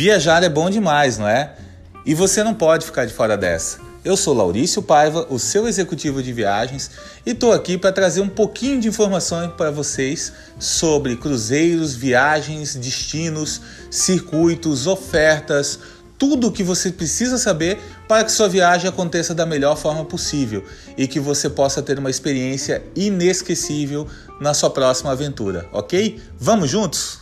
Viajar é bom demais, não é? E você não pode ficar de fora dessa. Eu sou Laurício Paiva, o seu executivo de viagens, e estou aqui para trazer um pouquinho de informações para vocês sobre cruzeiros, viagens, destinos, circuitos, ofertas, tudo o que você precisa saber para que sua viagem aconteça da melhor forma possível e que você possa ter uma experiência inesquecível na sua próxima aventura, ok? Vamos juntos?